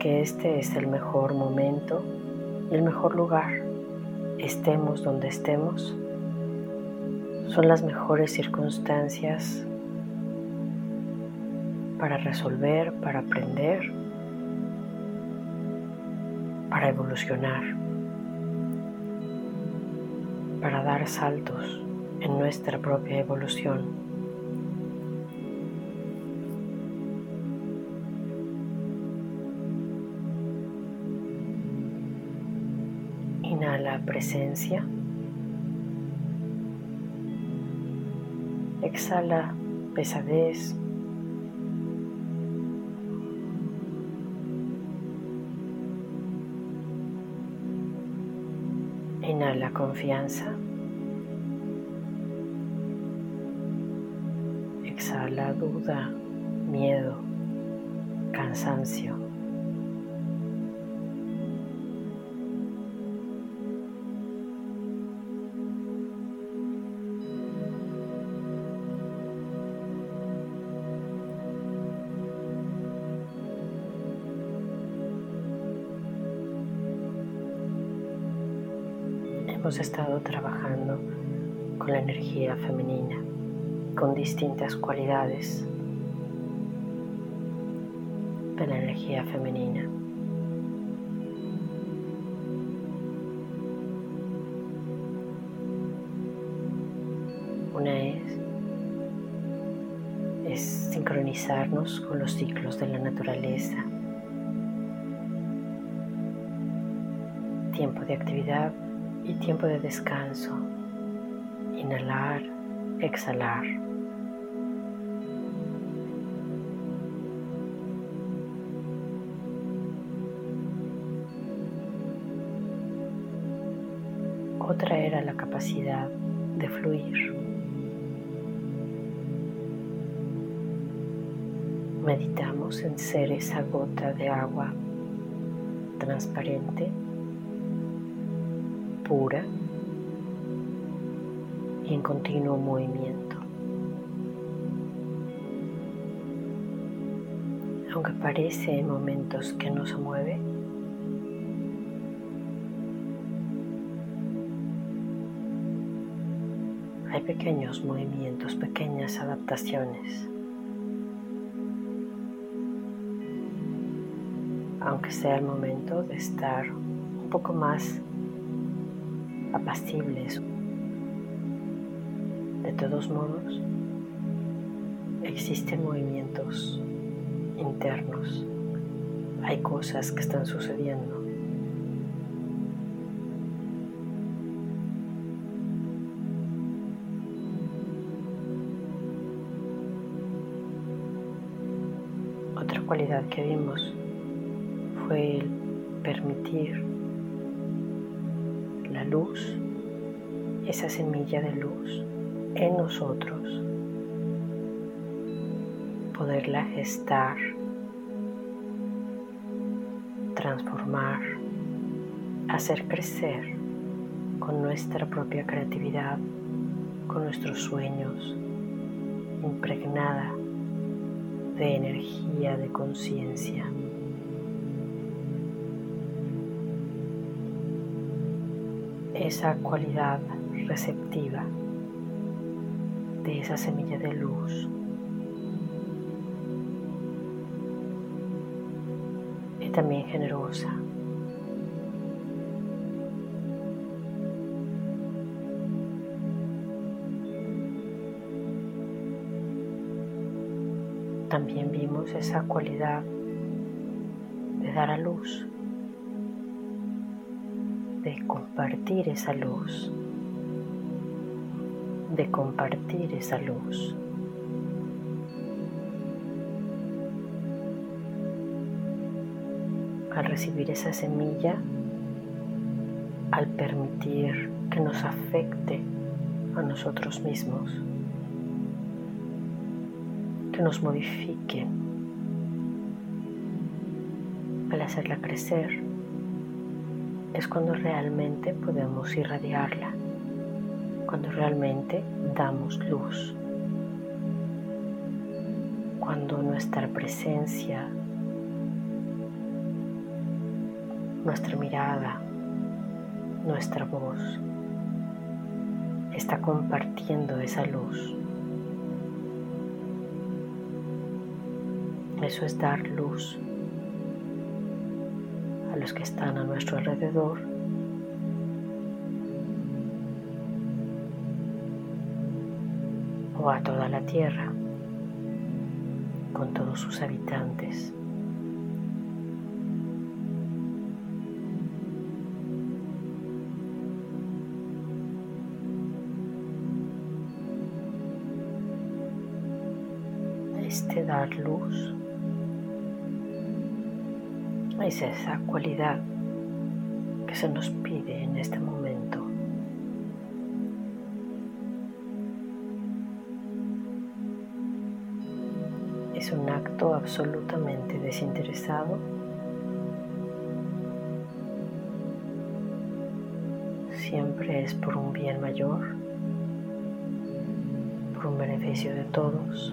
que este es el mejor momento y el mejor lugar. Estemos donde estemos, son las mejores circunstancias para resolver, para aprender, para evolucionar, para dar saltos en nuestra propia evolución. Presencia. Exhala pesadez. Inhala confianza. Exhala duda, miedo, cansancio. Hemos estado trabajando con la energía femenina, con distintas cualidades de la energía femenina. Una es, sincronizarnos con los ciclos de la naturaleza. Tiempo de actividad y tiempo de descanso. Inhalar, exhalar. Otra era la capacidad de fluir. Meditamos en ser esa gota de agua transparente pura y en continuo movimiento. Aunque parece en momentos que no se mueve, hay pequeños movimientos, pequeñas adaptaciones. Aunque sea el momento de estar un poco más apacibles. De todos modos, existen movimientos internos, hay cosas que están sucediendo. Otra cualidad que vimos fue el permitir luz, esa semilla de luz en nosotros, poderla gestar, transformar, hacer crecer con nuestra propia creatividad, con nuestros sueños, impregnada de energía, de conciencia. Esa cualidad receptiva de esa semilla de luz. Y también generosa. También vimos esa cualidad de dar a luz de compartir esa luz, de compartir esa luz. al recibir esa semilla, al permitir que nos afecte a nosotros mismos, que nos modifique, al hacerla crecer, es cuando realmente podemos irradiarla, cuando realmente damos luz, cuando nuestra presencia, nuestra mirada, nuestra voz está compartiendo esa luz. Eso es dar luz los que están a nuestro alrededor. o a toda la tierra con todos sus habitantes. Este dar luz es esa cualidad que se nos pide en este momento. Es un acto absolutamente desinteresado siempre es por un bien mayor, por un beneficio de todos.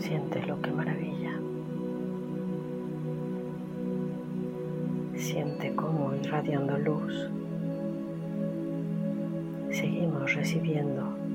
Siéntelo, qué maravilla. Siente cómo irradiando luz seguimos recibiendo.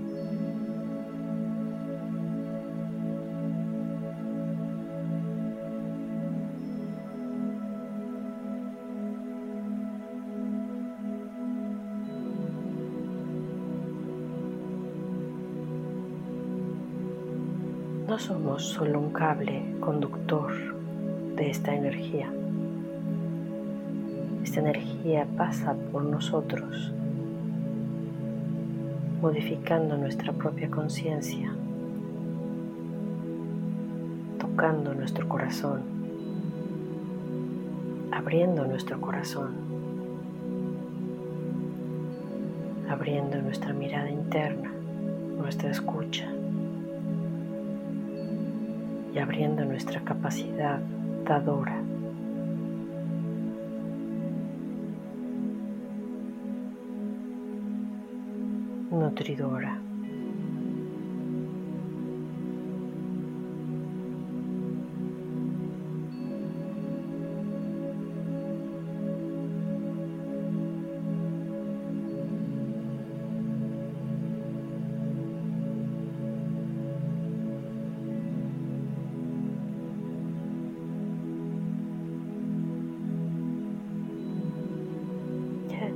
No somos solo un cable conductor de esta energía. Esta energía pasa por nosotros, modificando nuestra propia conciencia, tocando nuestro corazón, abriendo nuestro corazón, abriendo nuestra mirada interna, nuestra escucha y abriendo nuestra capacidad dadora. nutridora.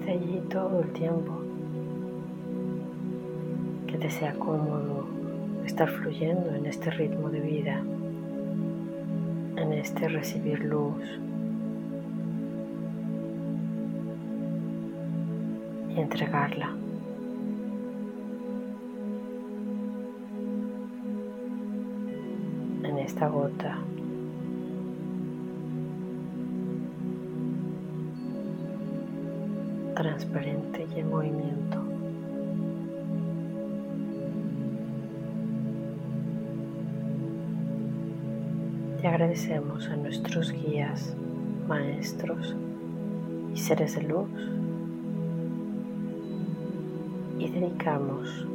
Allí todo el tiempo. Que te sea cómodo estar fluyendo en este ritmo de vida, en este recibir luz. Y entregarla. En esta gota transparente y en movimiento. Y agradecemos a nuestros guías, maestros y seres de luz y dedicamos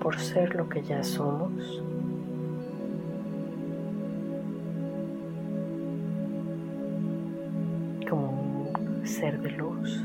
por ser lo que ya somos como un ser de luz